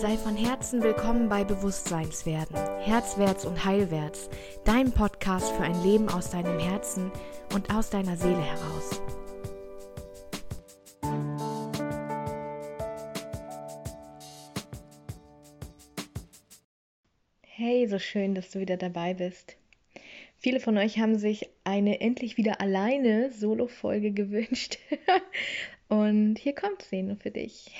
Sei von Herzen willkommen bei Bewusstseinswerden, Herzwärts und Heilwärts, dein Podcast für ein Leben aus deinem Herzen und aus deiner Seele heraus. Hey, so schön, dass du wieder dabei bist. Viele von euch haben sich eine endlich wieder alleine Solo-Folge gewünscht. Und hier kommt sie nur für dich.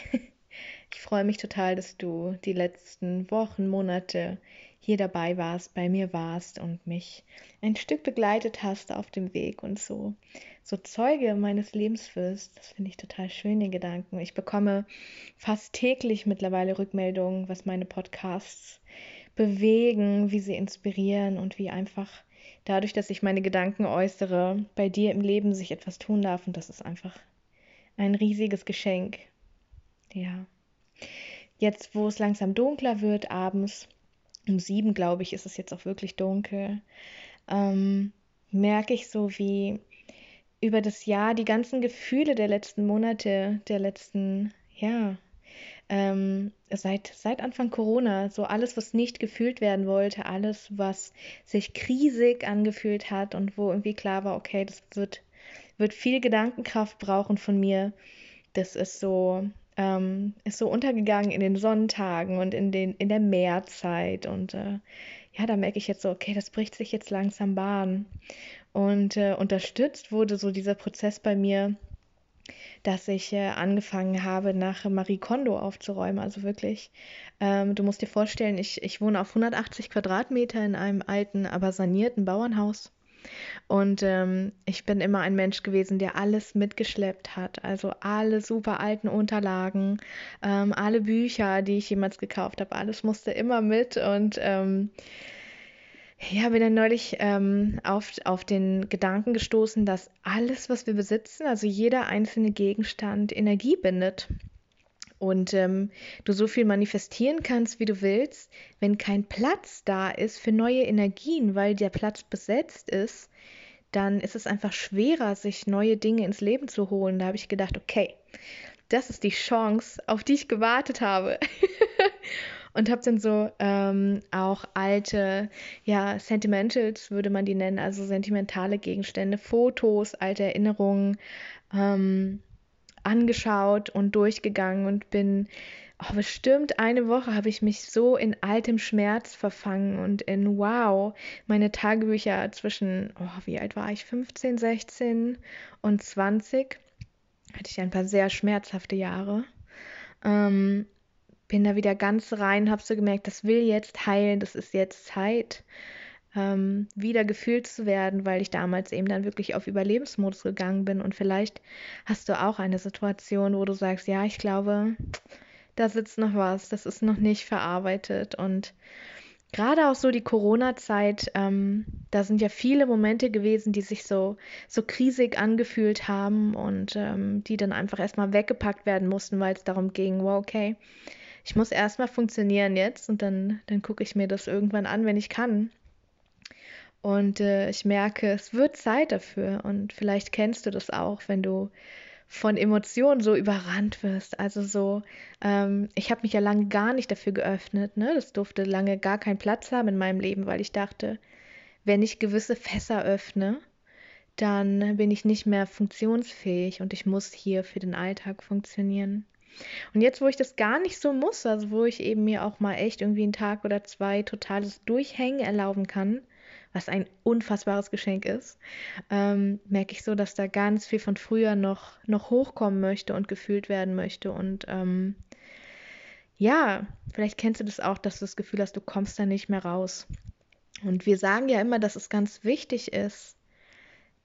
Ich freue mich total, dass du die letzten Wochen, Monate hier dabei warst, bei mir warst und mich ein Stück begleitet hast auf dem Weg und so, so Zeuge meines Lebens wirst. Das finde ich total schön, den Gedanken. Ich bekomme fast täglich mittlerweile Rückmeldungen, was meine Podcasts bewegen, wie sie inspirieren und wie einfach dadurch, dass ich meine Gedanken äußere, bei dir im Leben sich etwas tun darf. Und das ist einfach ein riesiges Geschenk. Ja. Jetzt, wo es langsam dunkler wird, abends, um sieben, glaube ich, ist es jetzt auch wirklich dunkel, ähm, merke ich so, wie über das Jahr die ganzen Gefühle der letzten Monate, der letzten, ja, ähm, seit, seit Anfang Corona, so alles, was nicht gefühlt werden wollte, alles, was sich krisig angefühlt hat und wo irgendwie klar war, okay, das wird, wird viel Gedankenkraft brauchen von mir. Das ist so, ähm, ist so untergegangen in den Sonntagen und in, den, in der Meerzeit. Und äh, ja, da merke ich jetzt so, okay, das bricht sich jetzt langsam Bahn. Und äh, unterstützt wurde so dieser Prozess bei mir, dass ich äh, angefangen habe, nach Marie Kondo aufzuräumen. Also wirklich, ähm, du musst dir vorstellen, ich, ich wohne auf 180 Quadratmeter in einem alten, aber sanierten Bauernhaus. Und ähm, ich bin immer ein Mensch gewesen, der alles mitgeschleppt hat. Also alle super alten Unterlagen, ähm, alle Bücher, die ich jemals gekauft habe, alles musste immer mit. Und ähm, ja, bin dann neulich ähm, auf, auf den Gedanken gestoßen, dass alles, was wir besitzen, also jeder einzelne Gegenstand, Energie bindet und ähm, du so viel manifestieren kannst, wie du willst, wenn kein Platz da ist für neue Energien, weil der Platz besetzt ist, dann ist es einfach schwerer, sich neue Dinge ins Leben zu holen. Da habe ich gedacht, okay, das ist die Chance, auf die ich gewartet habe. und habe dann so ähm, auch alte, ja, Sentimentals würde man die nennen, also sentimentale Gegenstände, Fotos, alte Erinnerungen, ähm, angeschaut und durchgegangen und bin oh, bestimmt eine Woche habe ich mich so in altem Schmerz verfangen und in wow, meine Tagebücher zwischen, oh, wie alt war ich? 15, 16 und 20 hatte ich ein paar sehr schmerzhafte Jahre. Ähm, bin da wieder ganz rein, habe so gemerkt, das will jetzt heilen, das ist jetzt Zeit ähm, wieder gefühlt zu werden, weil ich damals eben dann wirklich auf Überlebensmodus gegangen bin. Und vielleicht hast du auch eine Situation, wo du sagst, ja, ich glaube, da sitzt noch was, das ist noch nicht verarbeitet. Und gerade auch so die Corona-Zeit, ähm, da sind ja viele Momente gewesen, die sich so, so krisig angefühlt haben und ähm, die dann einfach erstmal weggepackt werden mussten, weil es darum ging, wow, okay, ich muss erstmal funktionieren jetzt und dann, dann gucke ich mir das irgendwann an, wenn ich kann. Und äh, ich merke, es wird Zeit dafür. Und vielleicht kennst du das auch, wenn du von Emotionen so überrannt wirst. Also so, ähm, ich habe mich ja lange gar nicht dafür geöffnet. Ne? Das durfte lange gar keinen Platz haben in meinem Leben, weil ich dachte, wenn ich gewisse Fässer öffne, dann bin ich nicht mehr funktionsfähig und ich muss hier für den Alltag funktionieren. Und jetzt, wo ich das gar nicht so muss, also wo ich eben mir auch mal echt irgendwie einen Tag oder zwei totales Durchhängen erlauben kann, was ein unfassbares Geschenk ist, ähm, merke ich so, dass da ganz viel von früher noch, noch hochkommen möchte und gefühlt werden möchte. Und ähm, ja, vielleicht kennst du das auch, dass du das Gefühl hast, du kommst da nicht mehr raus. Und wir sagen ja immer, dass es ganz wichtig ist,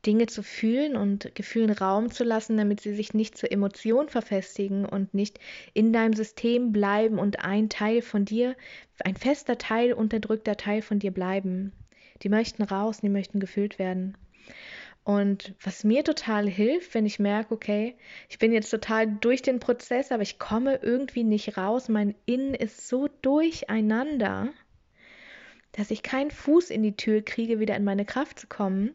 Dinge zu fühlen und Gefühlen Raum zu lassen, damit sie sich nicht zur Emotion verfestigen und nicht in deinem System bleiben und ein Teil von dir, ein fester Teil, unterdrückter Teil von dir bleiben. Die möchten raus, die möchten gefüllt werden. Und was mir total hilft, wenn ich merke, okay, ich bin jetzt total durch den Prozess, aber ich komme irgendwie nicht raus, mein Innen ist so durcheinander, dass ich keinen Fuß in die Tür kriege, wieder in meine Kraft zu kommen,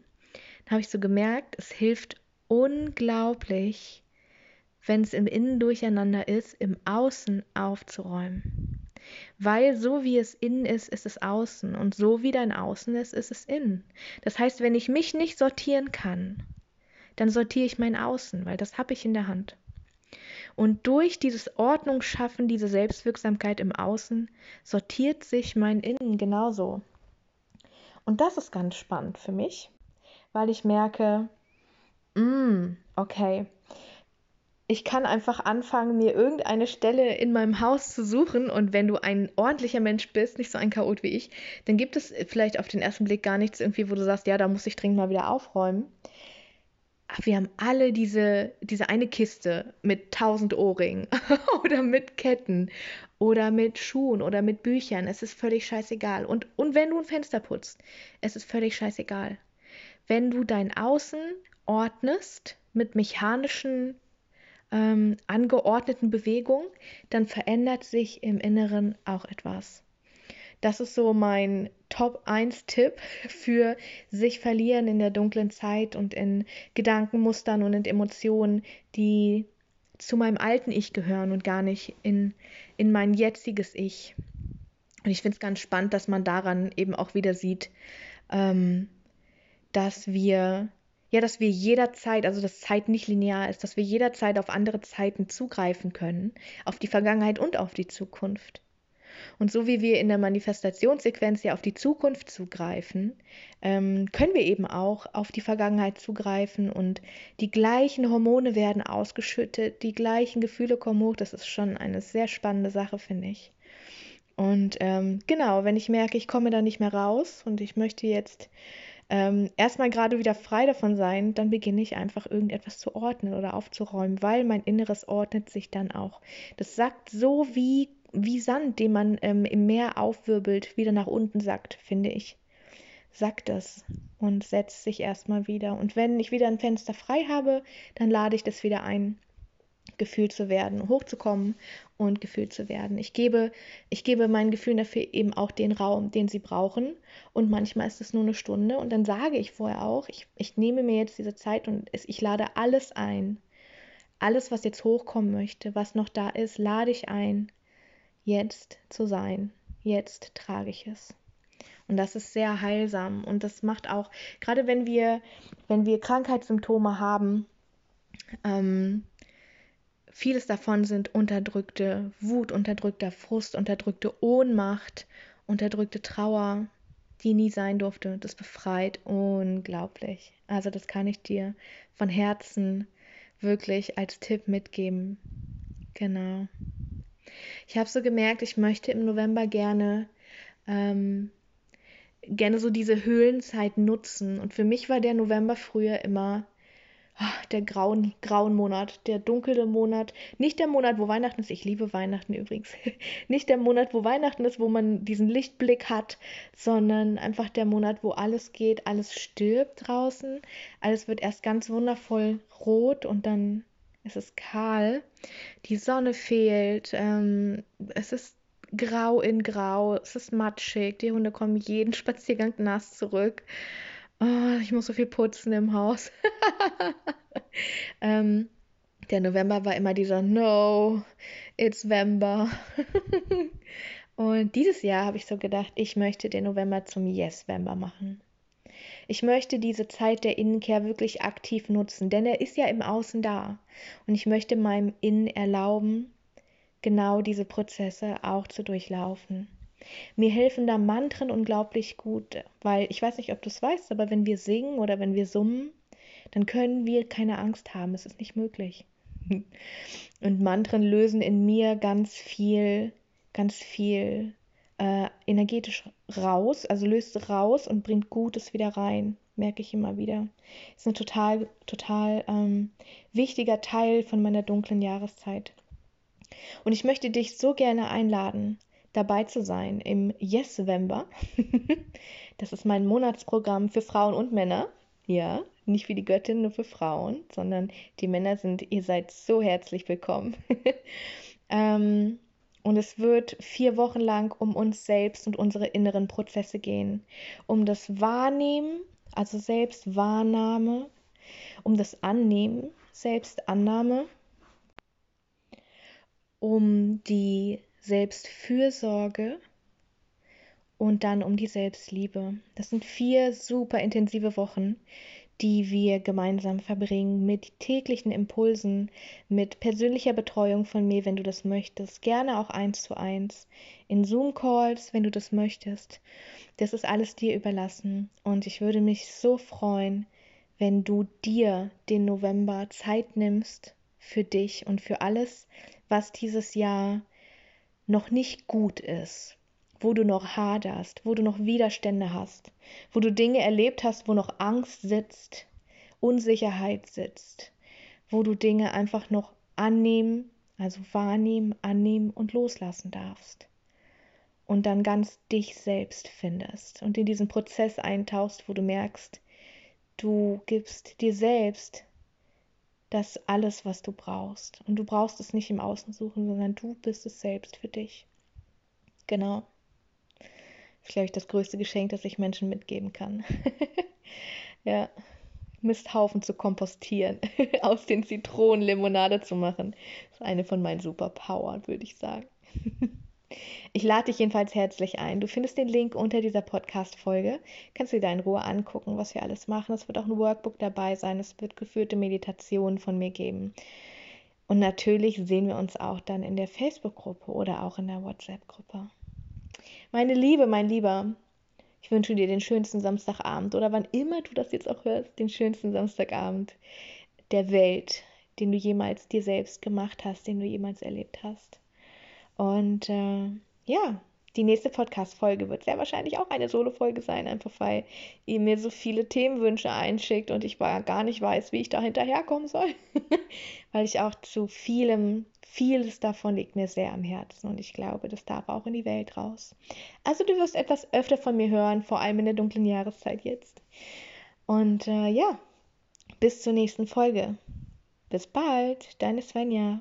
dann habe ich so gemerkt, es hilft unglaublich, wenn es im Innen durcheinander ist, im Außen aufzuräumen. Weil so wie es innen ist, ist es außen. Und so wie dein Außen ist, ist es innen. Das heißt, wenn ich mich nicht sortieren kann, dann sortiere ich mein Außen, weil das habe ich in der Hand. Und durch dieses Ordnungsschaffen, diese Selbstwirksamkeit im Außen, sortiert sich mein Innen genauso. Und das ist ganz spannend für mich, weil ich merke, mm, okay, ich kann einfach anfangen, mir irgendeine Stelle in meinem Haus zu suchen. Und wenn du ein ordentlicher Mensch bist, nicht so ein Chaot wie ich, dann gibt es vielleicht auf den ersten Blick gar nichts irgendwie, wo du sagst, ja, da muss ich dringend mal wieder aufräumen. Aber wir haben alle diese, diese eine Kiste mit tausend Ohrringen oder mit Ketten oder mit Schuhen oder mit Büchern. Es ist völlig scheißegal. Und, und wenn du ein Fenster putzt, es ist völlig scheißegal. Wenn du dein Außen ordnest mit mechanischen ähm, angeordneten Bewegung, dann verändert sich im Inneren auch etwas. Das ist so mein Top 1 Tipp für sich verlieren in der dunklen Zeit und in Gedankenmustern und in Emotionen, die zu meinem alten Ich gehören und gar nicht in, in mein jetziges Ich. Und ich finde es ganz spannend, dass man daran eben auch wieder sieht, ähm, dass wir ja, dass wir jederzeit, also dass Zeit nicht linear ist, dass wir jederzeit auf andere Zeiten zugreifen können, auf die Vergangenheit und auf die Zukunft. Und so wie wir in der Manifestationssequenz ja auf die Zukunft zugreifen, ähm, können wir eben auch auf die Vergangenheit zugreifen und die gleichen Hormone werden ausgeschüttet, die gleichen Gefühle kommen hoch. Das ist schon eine sehr spannende Sache, finde ich. Und ähm, genau, wenn ich merke, ich komme da nicht mehr raus und ich möchte jetzt ähm, erstmal gerade wieder frei davon sein, dann beginne ich einfach irgendetwas zu ordnen oder aufzuräumen, weil mein Inneres ordnet sich dann auch. Das sagt so wie, wie Sand, den man ähm, im Meer aufwirbelt, wieder nach unten sackt, finde ich. Sagt das und setzt sich erstmal wieder. Und wenn ich wieder ein Fenster frei habe, dann lade ich das wieder ein gefühlt zu werden, hochzukommen und gefühlt zu werden. Ich gebe, ich gebe meinen Gefühlen dafür eben auch den Raum, den sie brauchen. Und manchmal ist es nur eine Stunde. Und dann sage ich vorher auch, ich, ich nehme mir jetzt diese Zeit und es, ich lade alles ein. Alles, was jetzt hochkommen möchte, was noch da ist, lade ich ein, jetzt zu sein. Jetzt trage ich es. Und das ist sehr heilsam. Und das macht auch, gerade wenn wir, wenn wir Krankheitssymptome haben, ähm, Vieles davon sind unterdrückte Wut, unterdrückter Frust, unterdrückte Ohnmacht, unterdrückte Trauer, die nie sein durfte. Das befreit unglaublich. Also das kann ich dir von Herzen wirklich als Tipp mitgeben. Genau. Ich habe so gemerkt, ich möchte im November gerne ähm, gerne so diese Höhlenzeit nutzen. Und für mich war der November früher immer der grauen, grauen Monat, der dunkle Monat, nicht der Monat, wo Weihnachten ist, ich liebe Weihnachten übrigens, nicht der Monat, wo Weihnachten ist, wo man diesen Lichtblick hat, sondern einfach der Monat, wo alles geht, alles stirbt draußen, alles wird erst ganz wundervoll rot und dann ist es kahl, die Sonne fehlt, ähm, es ist grau in grau, es ist matschig, die Hunde kommen jeden Spaziergang nass zurück oh, ich muss so viel putzen im Haus. ähm, der November war immer dieser No, it's November. Und dieses Jahr habe ich so gedacht, ich möchte den November zum Yes-November machen. Ich möchte diese Zeit der Innenkehr wirklich aktiv nutzen, denn er ist ja im Außen da. Und ich möchte meinem Innen erlauben, genau diese Prozesse auch zu durchlaufen. Mir helfen da Mantren unglaublich gut, weil ich weiß nicht, ob du es weißt, aber wenn wir singen oder wenn wir summen, dann können wir keine Angst haben. Es ist nicht möglich. Und Mantren lösen in mir ganz viel, ganz viel äh, energetisch raus, also löst raus und bringt Gutes wieder rein, merke ich immer wieder. Ist ein total, total ähm, wichtiger Teil von meiner dunklen Jahreszeit. Und ich möchte dich so gerne einladen, dabei zu sein im Yes November. das ist mein Monatsprogramm für Frauen und Männer. Ja, nicht für die Göttin, nur für Frauen, sondern die Männer sind, ihr seid so herzlich willkommen. ähm, und es wird vier Wochen lang um uns selbst und unsere inneren Prozesse gehen. Um das Wahrnehmen, also Selbstwahrnahme, um das Annehmen, Selbstannahme, um die Selbstfürsorge und dann um die Selbstliebe. Das sind vier super intensive Wochen, die wir gemeinsam verbringen mit täglichen Impulsen, mit persönlicher Betreuung von mir, wenn du das möchtest, gerne auch eins zu eins, in Zoom-Calls, wenn du das möchtest. Das ist alles dir überlassen und ich würde mich so freuen, wenn du dir den November Zeit nimmst für dich und für alles, was dieses Jahr noch nicht gut ist, wo du noch haderst, wo du noch Widerstände hast, wo du Dinge erlebt hast, wo noch Angst sitzt, Unsicherheit sitzt, wo du Dinge einfach noch annehmen, also wahrnehmen, annehmen und loslassen darfst. Und dann ganz dich selbst findest und in diesen Prozess eintauchst, wo du merkst, du gibst dir selbst das alles, was du brauchst. Und du brauchst es nicht im Außen suchen, sondern du bist es selbst für dich. Genau ist, glaube ich, das größte Geschenk, das ich Menschen mitgeben kann. ja. Misthaufen zu kompostieren, aus den Zitronen Limonade zu machen. Das ist eine von meinen Superpowern, würde ich sagen. Ich lade dich jedenfalls herzlich ein. Du findest den Link unter dieser Podcast-Folge. Kannst dir da in Ruhe angucken, was wir alles machen. Es wird auch ein Workbook dabei sein. Es wird geführte Meditationen von mir geben. Und natürlich sehen wir uns auch dann in der Facebook-Gruppe oder auch in der WhatsApp-Gruppe. Meine Liebe, mein Lieber, ich wünsche dir den schönsten Samstagabend oder wann immer du das jetzt auch hörst, den schönsten Samstagabend der Welt, den du jemals dir selbst gemacht hast, den du jemals erlebt hast. Und äh, ja, die nächste Podcast-Folge wird sehr wahrscheinlich auch eine Solo-Folge sein, einfach weil ihr mir so viele Themenwünsche einschickt und ich gar nicht weiß, wie ich da hinterherkommen soll. weil ich auch zu vielem vieles davon liegt mir sehr am Herzen und ich glaube, das darf auch in die Welt raus. Also du wirst etwas öfter von mir hören, vor allem in der dunklen Jahreszeit jetzt. Und äh, ja, bis zur nächsten Folge. Bis bald, deine Svenja.